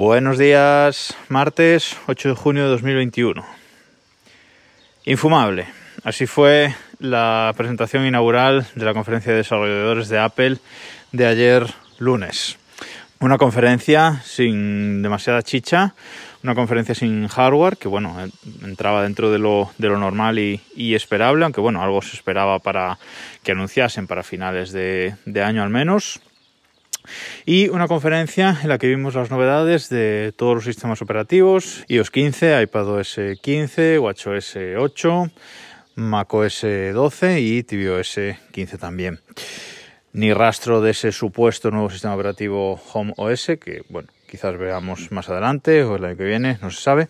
Buenos días, martes 8 de junio de 2021. Infumable. Así fue la presentación inaugural de la conferencia de desarrolladores de Apple de ayer lunes. Una conferencia sin demasiada chicha, una conferencia sin hardware que bueno, entraba dentro de lo, normal y, esperable, aunque bueno, algo se esperaba para que anunciasen para finales de año al menos. Y una conferencia en la que vimos las novedades de todos los sistemas operativos, iOS 15, iPadOS 15, WatchOS 8, macOS 12 y tvOS 15 también. Ni rastro de ese supuesto nuevo sistema operativo Home OS, que bueno, quizás veamos más adelante o el año que viene, no se sabe.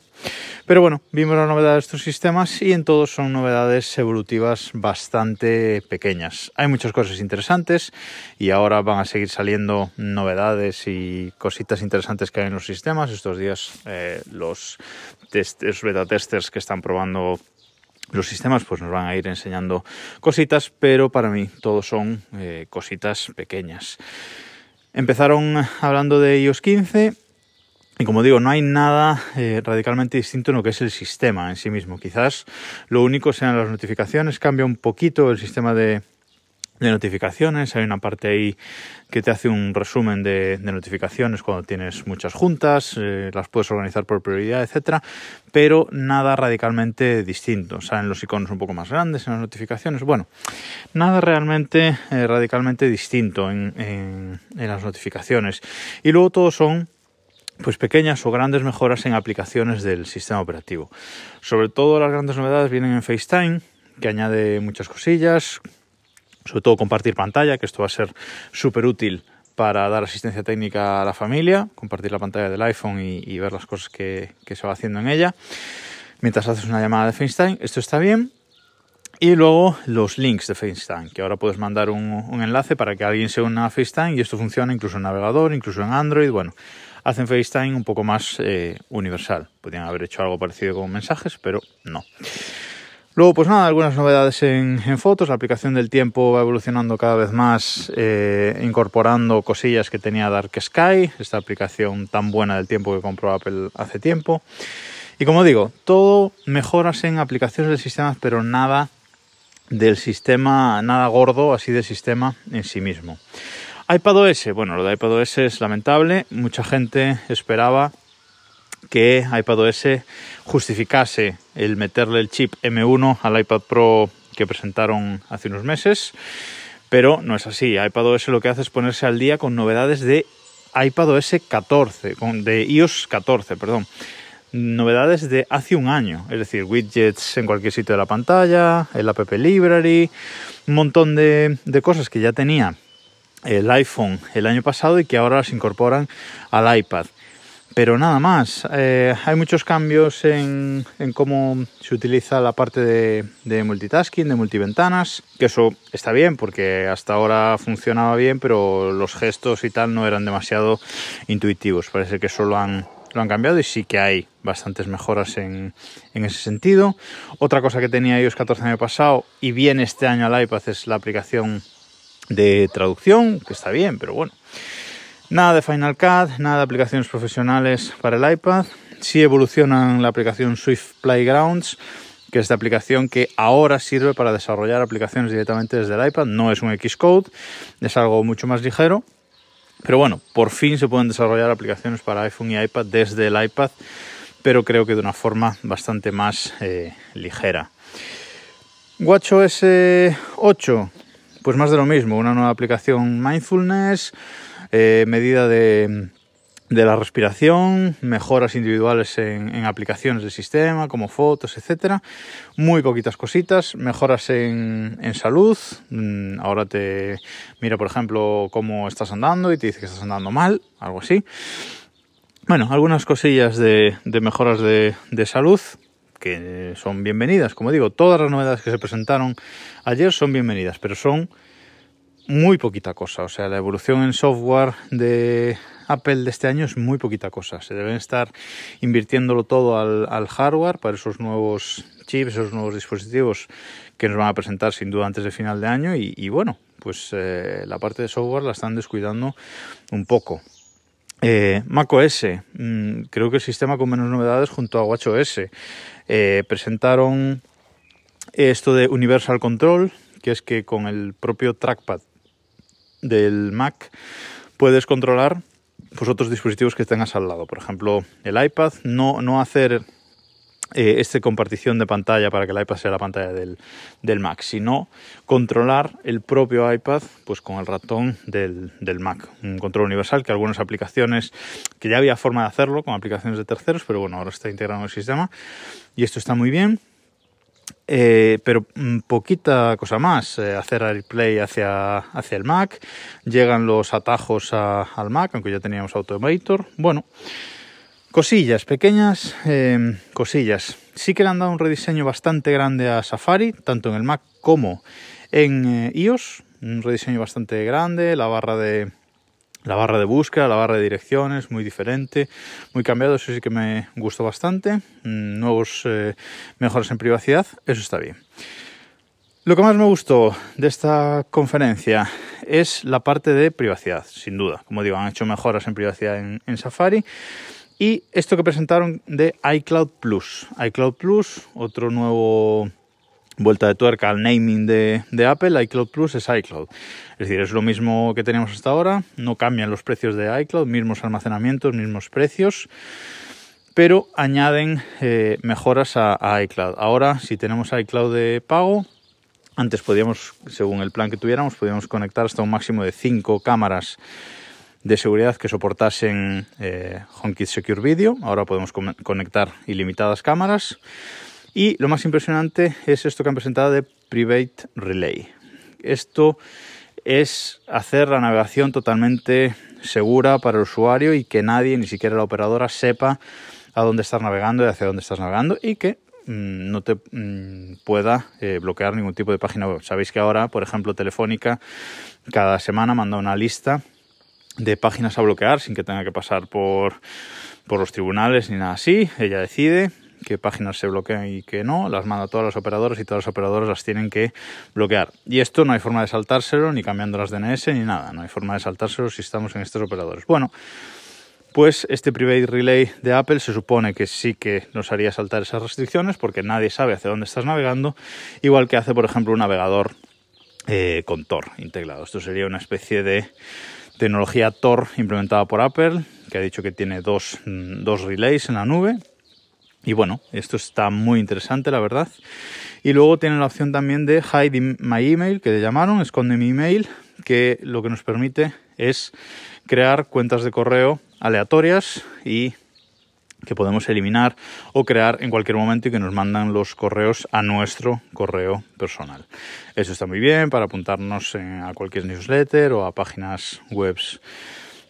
Pero bueno, vimos las novedades de estos sistemas y en todos son novedades evolutivas bastante pequeñas. Hay muchas cosas interesantes y ahora van a seguir saliendo novedades y cositas interesantes que hay en los sistemas. Estos días eh, los, test, los beta testers que están probando los sistemas pues nos van a ir enseñando cositas, pero para mí todos son eh, cositas pequeñas. Empezaron hablando de iOS 15 y como digo, no hay nada eh, radicalmente distinto en lo que es el sistema en sí mismo. Quizás lo único sean las notificaciones, cambia un poquito el sistema de, de notificaciones. Hay una parte ahí que te hace un resumen de, notificaciones cuando tienes muchas juntas, eh, las puedes organizar por prioridad, etcétera, pero nada radicalmente distinto. Salen los iconos un poco más grandes en las notificaciones. Bueno, nada realmente eh, radicalmente distinto en, en, en las notificaciones. Y luego todos son pues pequeñas o grandes mejoras en aplicaciones del sistema operativo. Sobre todo las grandes novedades vienen en FaceTime, que añade muchas cosillas, sobre todo compartir pantalla, que esto va a ser súper útil para dar asistencia técnica a la familia, compartir la pantalla del iPhone y, ver las cosas que, que, se va haciendo en ella. Mientras haces una llamada de FaceTime, esto está bien. Y luego los links de FaceTime, que ahora puedes mandar un, un enlace para que alguien se una a FaceTime y esto funciona incluso en navegador, incluso en Android. Bueno, hacen FaceTime un poco más eh, universal. Podrían haber hecho algo parecido con mensajes, pero no. Luego, pues nada, algunas novedades en, fotos. La aplicación del tiempo va evolucionando cada vez más, eh, incorporando cosillas que tenía Dark Sky, esta aplicación tan buena del tiempo que compró Apple hace tiempo. Y como digo, todo mejoras en aplicaciones del sistema, pero nada del sistema, nada gordo así del sistema en sí mismo. iPadOS, bueno, lo de iPadOS es lamentable. Mucha gente esperaba que iPadOS justificase el meterle el chip M1 al iPad Pro que presentaron hace unos meses, pero no es así. iPadOS lo que hace es ponerse al día con novedades de iPadOS 14, de iOS 14, perdón. Novedades de hace un año, es decir, widgets en cualquier sitio de la pantalla, el App Library, un montón de, de cosas que ya tenía el iPhone el año pasado y que ahora las incorporan al iPad pero nada más. Eh, hay muchos cambios en, cómo se utiliza la parte de, multitasking, de multiventanas, que eso está bien porque hasta ahora funcionaba bien, pero los gestos y tal no eran demasiado intuitivos. Parece que eso lo han, lo han cambiado y sí que hay bastantes mejoras en, en ese sentido. Otra cosa que tenía iOS 14 el año pasado y viene este año al iPad es la aplicación de traducción, que está bien, pero bueno. Nada de Final Cut, nada de aplicaciones profesionales para el iPad. Sí evolucionan la aplicación Swift Playgrounds, que es esta aplicación que ahora sirve para desarrollar aplicaciones directamente desde el iPad. No es un Xcode, es algo mucho más ligero. Pero bueno, por fin se pueden desarrollar aplicaciones para iPhone y iPad desde el iPad, pero creo que de una forma bastante más eh, ligera. WatchOS 8, pues más de lo mismo, una nueva aplicación mindfulness, eh, medida de, de, la respiración, mejoras individuales en, aplicaciones del sistema, como fotos, etcétera. Muy poquitas cositas, mejoras en, en, salud. Mm, ahora te mira, por ejemplo, cómo estás andando y te dice que estás andando mal, algo así. Bueno, algunas cosillas de, de mejoras de, de salud que son bienvenidas. Como digo, todas las novedades que se presentaron ayer son bienvenidas, pero son muy poquita cosa. O sea, la evolución en software de Apple de este año es muy poquita cosa. Se deben estar invirtiéndolo todo al, hardware para esos nuevos chips, esos nuevos dispositivos que nos van a presentar sin duda antes de final de año. Y, y bueno, pues eh, la parte de software la están descuidando un poco. Eh, macOS, mm, creo que el sistema con menos novedades junto a WatchOS. Eh, presentaron esto de Universal Control, que es que con el propio trackpad del Mac puedes controlar pues, otros dispositivos que tengas al lado. Por ejemplo, el iPad, no, no hacer eh, este compartición de pantalla para que el iPad sea la pantalla del, del, Mac, sino controlar el propio iPad pues con el ratón del, del, Mac. Un control universal que algunas aplicaciones, que ya había forma de hacerlo con aplicaciones de terceros, pero bueno, ahora está integrado en el sistema y esto está muy bien. Eh, pero poquita cosa más. Eh, hacer AirPlay hacia, hacia el Mac, llegan los atajos al Mac, aunque ya teníamos Automator. Bueno, Cosillas, pequeñas eh, cosillas. Sí que le han dado un rediseño bastante grande a Safari, tanto en el Mac como en eh, iOS. Un rediseño bastante grande, la barra de la barra de búsqueda, la barra de direcciones, muy diferente, muy cambiado, eso sí que me gustó bastante. Mm, nuevos eh, mejoras en privacidad, eso está bien. Lo que más me gustó de esta conferencia es la parte de privacidad, sin duda. Como digo, han hecho mejoras en privacidad en, en Safari. Y esto que presentaron de iCloud Plus. iCloud Plus, otro nuevo vuelta de tuerca al naming de, Apple, iCloud Plus es iCloud. Es decir, es lo mismo que teníamos hasta ahora, no cambian los precios de iCloud, mismos almacenamientos, mismos precios, pero añaden eh, mejoras a, iCloud. Ahora, si tenemos iCloud de pago, antes podíamos, según el plan que tuviéramos, podíamos conectar hasta un máximo de 5 cámaras de seguridad que soportasen eh, HomeKit Secure Video. Ahora podemos conectar ilimitadas cámaras. Y lo más impresionante es esto que han presentado de Private Relay. Esto es hacer la navegación totalmente segura para el usuario y que nadie, ni siquiera la operadora, sepa a dónde estás navegando y hacia dónde estás navegando y que mm, no te mm, pueda eh, bloquear ningún tipo de página web. Sabéis que ahora, por ejemplo, Telefónica cada semana manda una lista de páginas a bloquear sin que tenga que pasar por, por los tribunales ni nada así. Ella decide qué páginas se bloquean y qué no, las manda a todas las operadoras y todas las operadoras las tienen que bloquear. Y esto no hay forma de saltárselo ni cambiando las DNS ni nada, no hay forma de saltárselo si estamos en estos operadores. Bueno, pues este Private Relay de Apple se supone que sí que nos haría saltar esas restricciones porque nadie sabe hacia dónde estás navegando, igual que hace por ejemplo un navegador eh, con Tor integrado. Esto sería una especie de tecnología Tor implementada por Apple, que ha dicho que tiene dos, mm, dos relays en la nube. Y bueno, esto está muy interesante, la verdad. Y luego tiene la opción también de Hide My Email, que le llamaron, esconde mi email, que lo que nos permite es crear cuentas de correo aleatorias y que podemos eliminar o crear en cualquier momento y que nos mandan los correos a nuestro correo personal. Eso está muy bien para apuntarnos a cualquier newsletter o a páginas web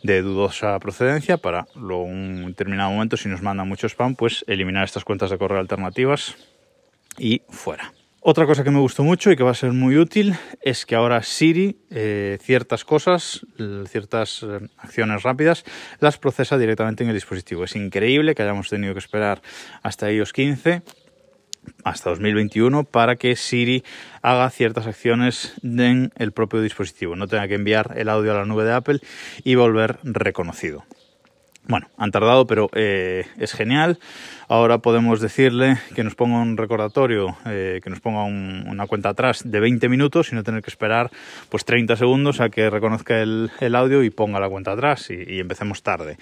de dudosa procedencia para luego un determinado momento si nos mandan mucho spam pues eliminar estas cuentas de correo alternativas y fuera. Otra cosa que me gustó mucho y que va a ser muy útil es que ahora Siri eh, ciertas cosas, ciertas eh, acciones rápidas, las procesa directamente en el dispositivo. Es increíble que hayamos tenido que esperar hasta iOS 15 hasta 2021 para que Siri haga ciertas acciones en el propio dispositivo, no tenga que enviar el audio a la nube de Apple y volver reconocido. Bueno, han tardado, pero eh, es genial. Ahora podemos decirle que nos ponga un recordatorio, eh, que nos ponga una cuenta atrás de 20 minutos y no tener que esperar pues 30 segundos a que reconozca el, audio y ponga la cuenta atrás y, empecemos tarde.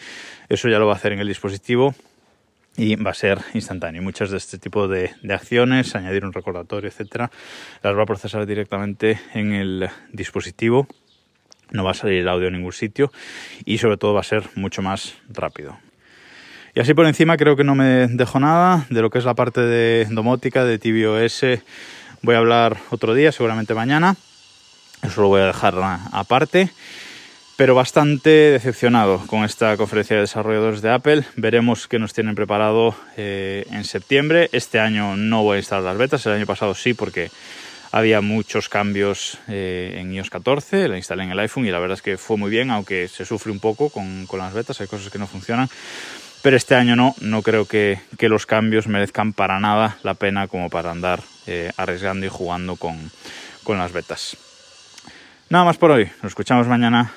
Eso ya lo va a hacer en el dispositivo y va a ser instantáneo. Muchas de este tipo de, acciones, añadir un recordatorio, etcétera, las va a procesar directamente en el dispositivo no va a salir el audio en ningún sitio y sobre todo va a ser mucho más rápido. Y así por encima creo que no me dejo nada de lo que es la parte de domótica, de tvOS. Voy a hablar otro día, seguramente mañana. Eso lo voy a dejar aparte. Pero bastante decepcionado con esta conferencia de desarrolladores de Apple. Veremos qué nos tienen preparado eh, en septiembre. Este año no voy a instalar las betas, el año pasado sí, porque había muchos cambios eh, en iOS 14, la instalé en el iPhone y la verdad es que fue muy bien, aunque se sufre un poco con, las betas, hay cosas que no funcionan. Pero este año no, no creo que, los cambios merezcan para nada la pena como para andar eh, arriesgando y jugando con, con las betas. Nada más por hoy, nos escuchamos mañana.